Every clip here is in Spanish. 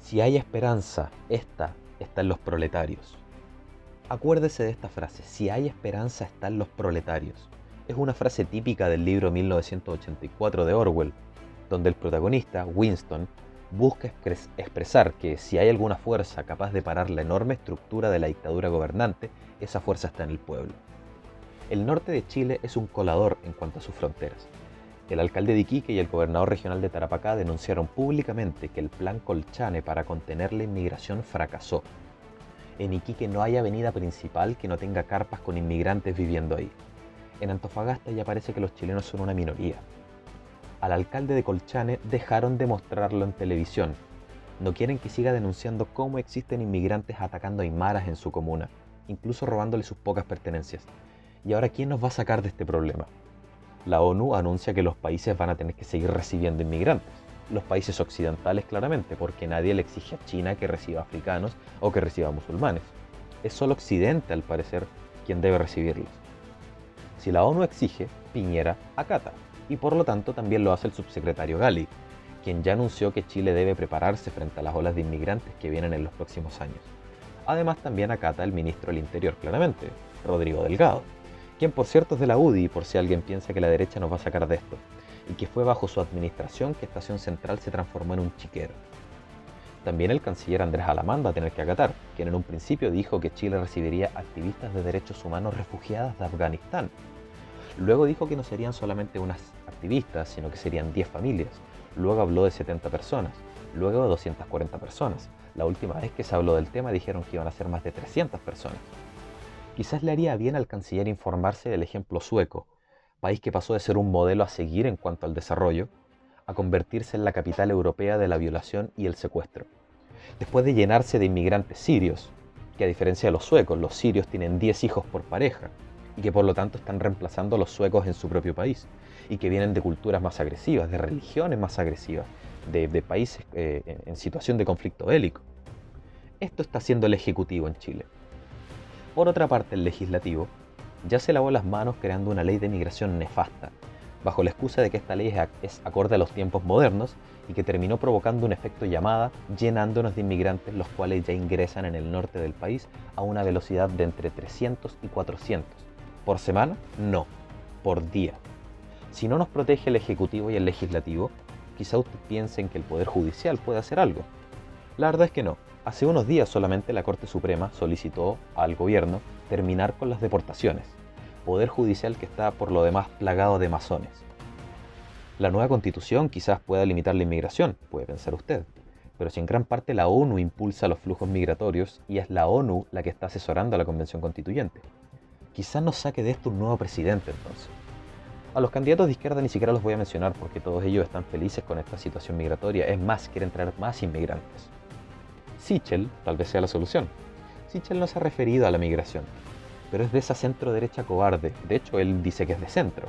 Si hay esperanza, esta está en los proletarios. Acuérdese de esta frase, si hay esperanza está en los proletarios. Es una frase típica del libro 1984 de Orwell, donde el protagonista, Winston, busca expresar que si hay alguna fuerza capaz de parar la enorme estructura de la dictadura gobernante, esa fuerza está en el pueblo. El norte de Chile es un colador en cuanto a sus fronteras. El alcalde de Iquique y el gobernador regional de Tarapacá denunciaron públicamente que el plan Colchane para contener la inmigración fracasó. En Iquique no hay avenida principal que no tenga carpas con inmigrantes viviendo ahí. En Antofagasta ya parece que los chilenos son una minoría, al alcalde de Colchane dejaron de mostrarlo en televisión. No quieren que siga denunciando cómo existen inmigrantes atacando a aymaras en su comuna, incluso robándole sus pocas pertenencias. ¿Y ahora quién nos va a sacar de este problema? La ONU anuncia que los países van a tener que seguir recibiendo inmigrantes. Los países occidentales claramente, porque nadie le exige a China que reciba africanos o que reciba musulmanes. Es solo Occidente, al parecer, quien debe recibirlos. Si la ONU exige, Piñera acata y por lo tanto también lo hace el subsecretario Gali, quien ya anunció que Chile debe prepararse frente a las olas de inmigrantes que vienen en los próximos años. Además también acata el ministro del Interior, claramente, Rodrigo Delgado, quien por cierto es de la UDI, por si alguien piensa que la derecha nos va a sacar de esto, y que fue bajo su administración que Estación Central se transformó en un chiquero. También el canciller Andrés Alamán va a tener que acatar, quien en un principio dijo que Chile recibiría activistas de derechos humanos refugiadas de Afganistán. Luego dijo que no serían solamente unas activistas, sino que serían 10 familias. Luego habló de 70 personas, luego de 240 personas. La última vez que se habló del tema dijeron que iban a ser más de 300 personas. Quizás le haría bien al canciller informarse del ejemplo sueco, país que pasó de ser un modelo a seguir en cuanto al desarrollo, a convertirse en la capital europea de la violación y el secuestro. Después de llenarse de inmigrantes sirios, que a diferencia de los suecos, los sirios tienen 10 hijos por pareja, y que por lo tanto están reemplazando a los suecos en su propio país y que vienen de culturas más agresivas, de religiones más agresivas, de, países eh, en situación de conflicto bélico. Esto está haciendo el Ejecutivo en Chile. Por otra parte, el Legislativo ya se lavó las manos creando una ley de migración nefasta, bajo la excusa de que esta ley es acorde a los tiempos modernos y que terminó provocando un efecto llamada llenándonos de inmigrantes los cuales ya ingresan en el norte del país a una velocidad de entre 300 y 400. ¿Por semana? No, por día. Si no nos protege el Ejecutivo y el Legislativo, quizá usted piense en que el Poder Judicial puede hacer algo. La verdad es que no. Hace unos días solamente la Corte Suprema solicitó al gobierno terminar con las deportaciones. Poder Judicial que está por lo demás plagado de masones. La nueva constitución quizás pueda limitar la inmigración, puede pensar usted. Pero si en gran parte la ONU impulsa los flujos migratorios y es la ONU la que está asesorando a la Convención Constituyente. Quizás nos saque de esto un nuevo presidente entonces. A los candidatos de izquierda ni siquiera los voy a mencionar porque todos ellos están felices con esta situación migratoria. Es más, quieren traer más inmigrantes. Sichel tal vez sea la solución. Sichel no se ha referido a la migración, pero es de esa centro derecha cobarde. De hecho, él dice que es de centro.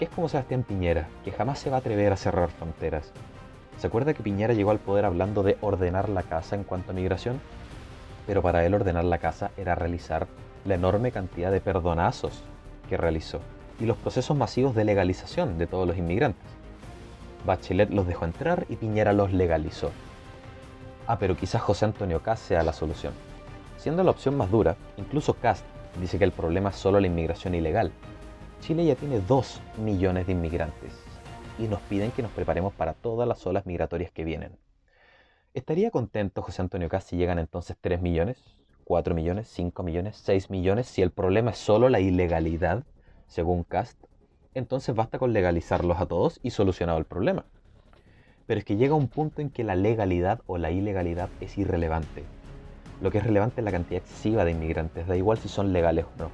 Es como Sebastián Piñera, que jamás se va a atrever a cerrar fronteras. ¿Se acuerda que Piñera llegó al poder hablando de ordenar la casa en cuanto a migración? Pero para él ordenar la casa era realizar la enorme cantidad de perdonazos que realizó y los procesos masivos de legalización de todos los inmigrantes. Bachelet los dejó entrar y Piñera los legalizó. Ah, pero quizás José Antonio Cast sea la solución. Siendo la opción más dura, incluso Cast dice que el problema es solo la inmigración ilegal. Chile ya tiene 2 millones de inmigrantes y nos piden que nos preparemos para todas las olas migratorias que vienen. ¿Estaría contento José Antonio Cast si llegan entonces 3 millones, 4 millones, 5 millones, 6 millones si el problema es solo la ilegalidad? según Cast, entonces basta con legalizarlos a todos y solucionado el problema. Pero es que llega un punto en que la legalidad o la ilegalidad es irrelevante. Lo que es relevante es la cantidad excesiva de inmigrantes, da igual si son legales o no.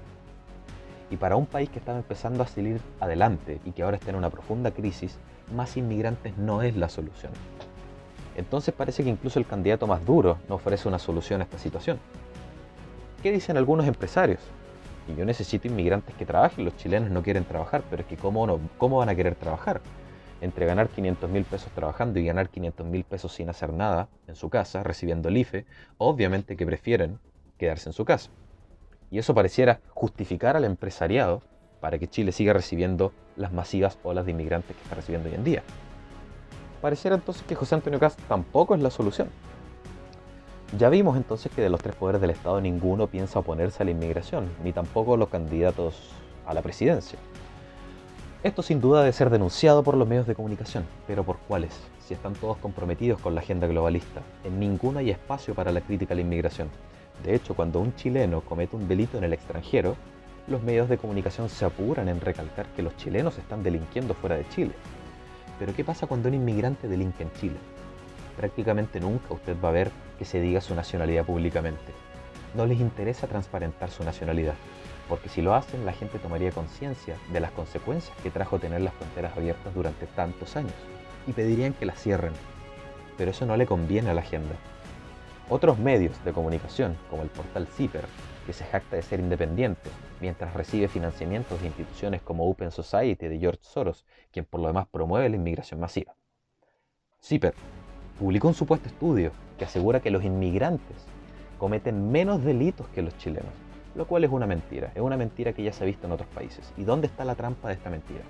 Y para un país que estaba empezando a salir adelante y que ahora está en una profunda crisis, más inmigrantes no es la solución. Entonces parece que incluso el candidato más duro no ofrece una solución a esta situación. ¿Qué dicen algunos empresarios? y yo necesito inmigrantes que trabajen, los chilenos no quieren trabajar, pero es que ¿cómo, van a querer trabajar? Entre ganar 500 mil pesos trabajando y ganar 500 mil pesos sin hacer nada en su casa, recibiendo el IFE, obviamente que prefieren quedarse en su casa. Y eso pareciera justificar al empresariado para que Chile siga recibiendo las masivas olas de inmigrantes que está recibiendo hoy en día. Pareciera entonces que José Antonio Cast tampoco es la solución. Ya vimos entonces que de los tres poderes del Estado ninguno piensa oponerse a la inmigración, ni tampoco los candidatos a la presidencia. Esto sin duda debe ser denunciado por los medios de comunicación, pero ¿por cuáles? Si están todos comprometidos con la agenda globalista, en ninguno hay espacio para la crítica a la inmigración. De hecho, cuando un chileno comete un delito en el extranjero, los medios de comunicación se apuran en recalcar que los chilenos están delinquiendo fuera de Chile. Pero ¿qué pasa cuando un inmigrante delinque en Chile? Prácticamente nunca usted va a ver que se diga su nacionalidad públicamente. No les interesa transparentar su nacionalidad, porque si lo hacen la gente tomaría conciencia de las consecuencias que trajo tener las fronteras abiertas durante tantos años y pedirían que las cierren. Pero eso no le conviene a la agenda. Otros medios de comunicación, como el portal CIPER, que se jacta de ser independiente, mientras recibe financiamientos de instituciones como Open Society de George Soros, quien por lo demás promueve la inmigración masiva. CIPER publicó un supuesto estudio que asegura que los inmigrantes cometen menos delitos que los chilenos, lo cual es una mentira, es una mentira que ya se ha visto en otros países. ¿Y dónde está la trampa de esta mentira?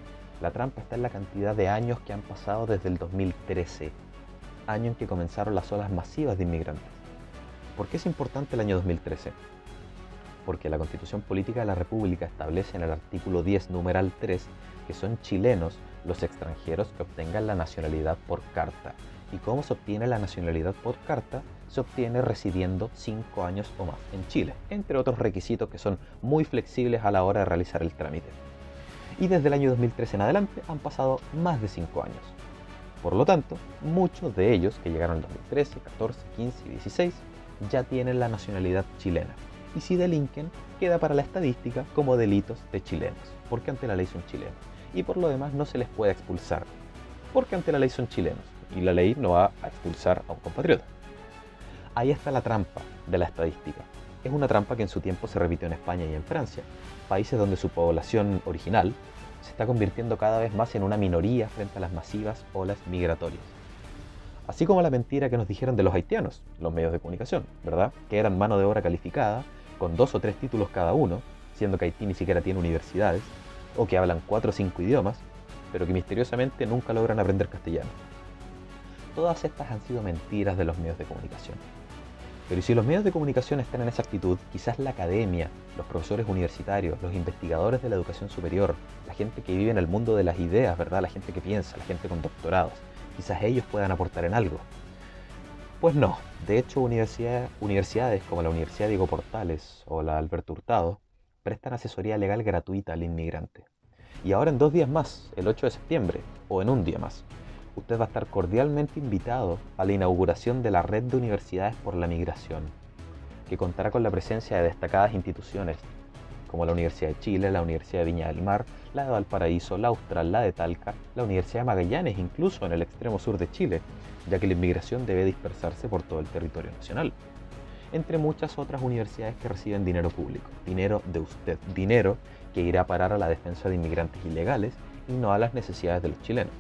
La trampa está en la cantidad de años que han pasado desde el 2013, año en que comenzaron las olas masivas de inmigrantes. ¿Por qué es importante el año 2013? Porque la Constitución Política de la República establece en el artículo 10, numeral 3, que son chilenos los extranjeros que obtengan la nacionalidad por carta, ¿Y cómo se obtiene la nacionalidad por carta? Se obtiene residiendo 5 años o más en Chile, entre otros requisitos que son muy flexibles a la hora de realizar el trámite. Y desde el año 2013 en adelante han pasado más de 5 años. Por lo tanto, muchos de ellos que llegaron en 2013, 14, 15 y 16 ya tienen la nacionalidad chilena. Y si delinquen, queda para la estadística como delitos de chilenos, porque ante la ley son chilenos. Y por lo demás no se les puede expulsar, porque ante la ley son chilenos y la ley no va a expulsar a un compatriota. Ahí está la trampa de la estadística. Es una trampa que en su tiempo se repitió en España y en Francia, países donde su población original se está convirtiendo cada vez más en una minoría frente a las masivas olas migratorias. Así como la mentira que nos dijeron de los haitianos, los medios de comunicación, ¿verdad? Que eran mano de obra calificada, con dos o tres títulos cada uno, siendo que Haití ni siquiera tiene universidades, o que hablan cuatro o cinco idiomas, pero que misteriosamente nunca logran aprender castellano. Todas estas han sido mentiras de los medios de comunicación. Pero si los medios de comunicación están en esa actitud, quizás la academia, los profesores universitarios, los investigadores de la educación superior, la gente que vive en el mundo de las ideas, ¿verdad? La gente que piensa, la gente con doctorados, quizás ellos puedan aportar en algo. Pues no, de hecho universidades como la Universidad Diego Portales o la Alberto Hurtado prestan asesoría legal gratuita al inmigrante. Y ahora en dos días más, el 8 de septiembre, o en un día más, usted va a estar cordialmente invitado a la inauguración de la Red de Universidades por la Migración, que contará con la presencia de destacadas instituciones como la Universidad de Chile, la Universidad de Viña del Mar, la de Valparaíso, la Austral, la de Talca, la Universidad de Magallanes, incluso en el extremo sur de Chile, ya que la inmigración debe dispersarse por todo el territorio nacional, entre muchas otras universidades que reciben dinero público, dinero de usted, dinero que irá a parar a la defensa de inmigrantes ilegales y no a las necesidades de los chilenos.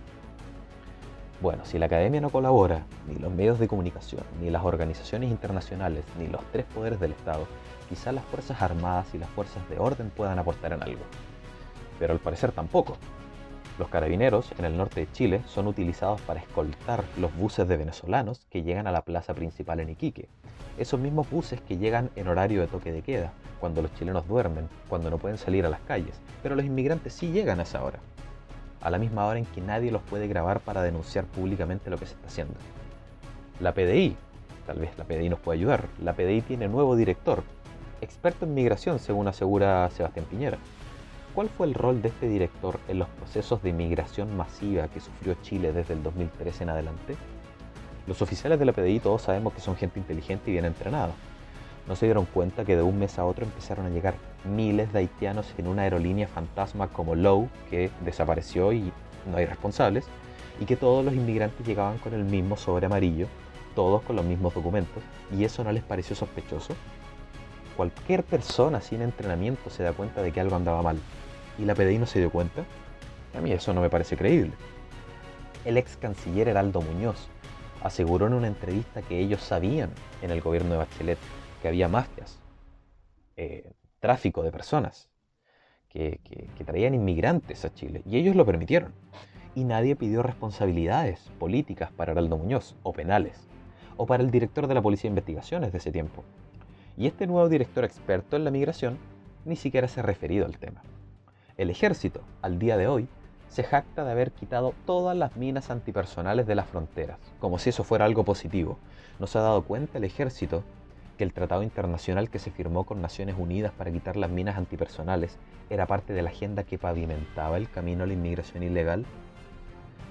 Bueno, si la academia no colabora, ni los medios de comunicación, ni las organizaciones internacionales, ni los tres poderes del Estado, quizás las Fuerzas Armadas y las Fuerzas de Orden puedan aportar en algo. Pero al parecer tampoco. Los carabineros en el norte de Chile son utilizados para escoltar los buses de venezolanos que llegan a la plaza principal en Iquique. Esos mismos buses que llegan en horario de toque de queda, cuando los chilenos duermen, cuando no pueden salir a las calles, pero los inmigrantes sí llegan a esa hora a la misma hora en que nadie los puede grabar para denunciar públicamente lo que se está haciendo. La PDI, tal vez la PDI nos puede ayudar, la PDI tiene nuevo director, experto en migración según asegura Sebastián Piñera. ¿Cuál fue el rol de este director en los procesos de migración masiva que sufrió Chile desde el 2013 en adelante? Los oficiales de la PDI todos sabemos que son gente inteligente y bien entrenada, no se dieron cuenta que de un mes a otro empezaron a llegar miles de haitianos en una aerolínea fantasma como Low, que desapareció y no hay responsables, y que todos los inmigrantes llegaban con el mismo sobre amarillo, todos con los mismos documentos, y eso no les pareció sospechoso. Cualquier persona sin entrenamiento se da cuenta de que algo andaba mal, y la PDI no se dio cuenta. A mí eso no me parece creíble. El ex canciller Heraldo Muñoz aseguró en una entrevista que ellos sabían en el gobierno de Bachelet que había mafias, eh, tráfico de personas, que, que traían inmigrantes a Chile, y ellos lo permitieron. Y nadie pidió responsabilidades políticas para Araldo Muñoz, o penales. o para el director de la Policía de Investigaciones de ese tiempo. Y este nuevo director experto en la migración ni siquiera se ha referido al tema. El ejército, al día de hoy, se jacta de haber quitado todas las minas antipersonales de las fronteras, como si eso fuera algo positivo. ¿No se ha dado cuenta el ejército que el tratado internacional que se firmó con Naciones Unidas para quitar las minas antipersonales era parte de la agenda que pavimentaba el camino a la inmigración ilegal?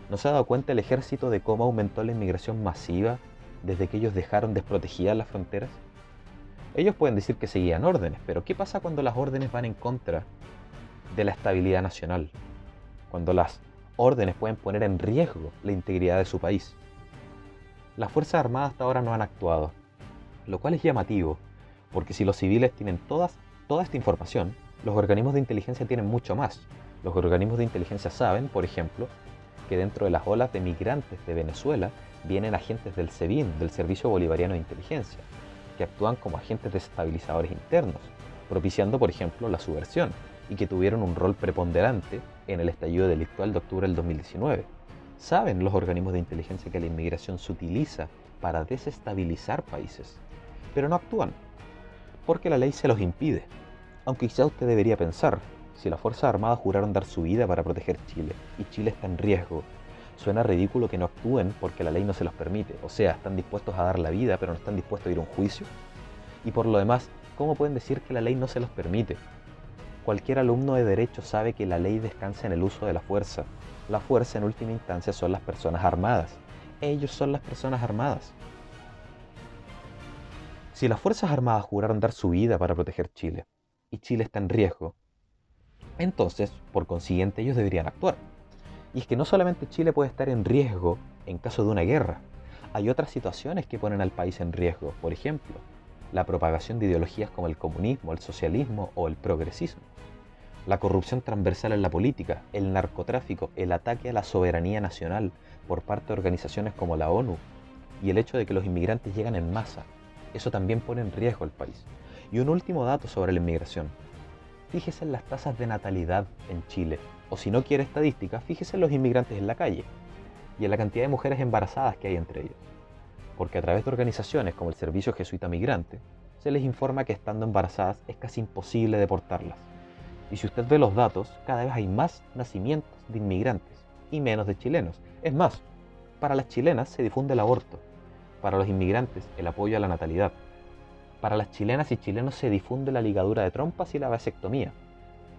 ¿No se ha dado cuenta el ejército de cómo aumentó la inmigración masiva desde que ellos dejaron desprotegidas las fronteras? Ellos pueden decir que seguían órdenes, pero ¿qué pasa cuando las órdenes van en contra de la estabilidad nacional? Cuando las órdenes pueden poner en riesgo la integridad de su país. Las Fuerzas Armadas hasta ahora no han actuado, lo cual es llamativo, porque si los civiles tienen todas, toda esta información, los organismos de inteligencia tienen mucho más. Los organismos de inteligencia saben, por ejemplo, que dentro de las olas de migrantes de Venezuela vienen agentes del SEBIN, del Servicio Bolivariano de Inteligencia, que actúan como agentes desestabilizadores internos, propiciando, por ejemplo, la subversión, y que tuvieron un rol preponderante en el estallido delictual de octubre del 2019. Saben los organismos de inteligencia que la inmigración se utiliza para desestabilizar países pero no actúan, porque la ley se los impide. Aunque quizá usted debería pensar, si las Fuerzas Armadas juraron dar su vida para proteger Chile y Chile está en riesgo, suena ridículo que no actúen porque la ley no se los permite. O sea, están dispuestos a dar la vida, pero no están dispuestos a ir a un juicio. Y por lo demás, ¿cómo pueden decir que la ley no se los permite? Cualquier alumno de derecho sabe que la ley descansa en el uso de la fuerza. La fuerza en última instancia son las personas armadas. Ellos son las personas armadas. Si las Fuerzas Armadas juraron dar su vida para proteger Chile y Chile está en riesgo, entonces, por consiguiente, ellos deberían actuar. Y es que no solamente Chile puede estar en riesgo en caso de una guerra, hay otras situaciones que ponen al país en riesgo, por ejemplo, la propagación de ideologías como el comunismo, el socialismo o el progresismo, la corrupción transversal en la política, el narcotráfico, el ataque a la soberanía nacional por parte de organizaciones como la ONU y el hecho de que los inmigrantes llegan en masa eso también pone en riesgo al país. Y un último dato sobre la inmigración. Fíjese en las tasas de natalidad en Chile. O si no quiere estadística, fíjese en los inmigrantes en la calle y en la cantidad de mujeres embarazadas que hay entre ellos. Porque a través de organizaciones como el Servicio Jesuita Migrante, se les informa que estando embarazadas es casi imposible deportarlas. Y si usted ve los datos, cada vez hay más nacimientos de inmigrantes y menos de chilenos. Es más, para las chilenas se difunde el aborto para los inmigrantes, el apoyo a la natalidad. Para las chilenas y chilenos se difunde la ligadura de trompas y la vasectomía.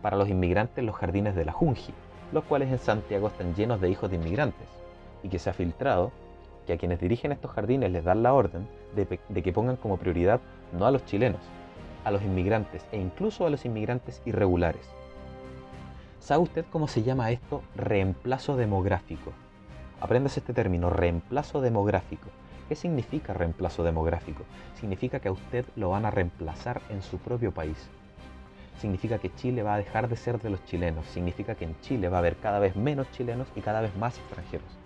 Para los inmigrantes, los jardines de la Junji, los cuales en Santiago están llenos de hijos de inmigrantes, y que se ha filtrado que a quienes dirigen estos jardines les dan la orden de, que pongan como prioridad no a los chilenos, a los inmigrantes e incluso a los inmigrantes irregulares. ¿Sabe usted cómo se llama esto? Reemplazo demográfico. Apréndase este término, reemplazo demográfico. ¿Qué significa reemplazo demográfico? Significa que a usted lo van a reemplazar en su propio país. Significa que Chile va a dejar de ser de los chilenos. Significa que en Chile va a haber cada vez menos chilenos y cada vez más extranjeros.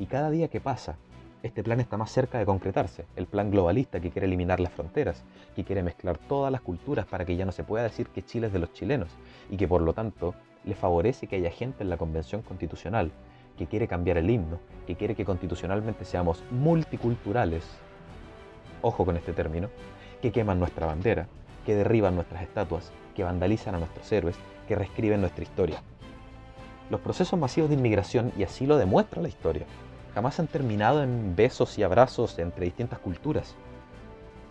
Y cada día que pasa, este plan está más cerca de concretarse. El plan globalista que quiere eliminar las fronteras, que quiere mezclar todas las culturas para que ya no se pueda decir que Chile es de los chilenos y que por lo tanto le favorece que haya gente en la Convención Constitucional que quiere cambiar el himno, que quiere que constitucionalmente seamos multiculturales, ojo con este término, que queman nuestra bandera, que derriban nuestras estatuas, que vandalizan a nuestros héroes, que reescriben nuestra historia. Los procesos masivos de inmigración, y así lo demuestra la historia, jamás han terminado en besos y abrazos entre distintas culturas.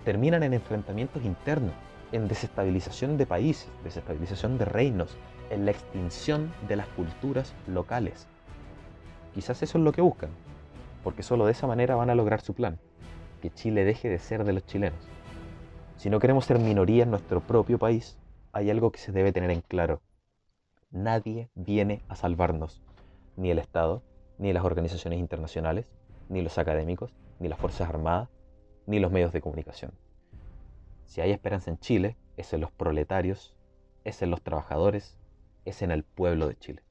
Terminan en enfrentamientos internos, en desestabilización de países, desestabilización de reinos, en la extinción de las culturas locales. Quizás eso es lo que buscan, porque solo de esa manera van a lograr su plan, que Chile deje de ser de los chilenos. Si no queremos ser minoría en nuestro propio país, hay algo que se debe tener en claro. Nadie viene a salvarnos, ni el Estado, ni las organizaciones internacionales, ni los académicos, ni las Fuerzas Armadas, ni los medios de comunicación. Si hay esperanza en Chile, es en los proletarios, es en los trabajadores, es en el pueblo de Chile.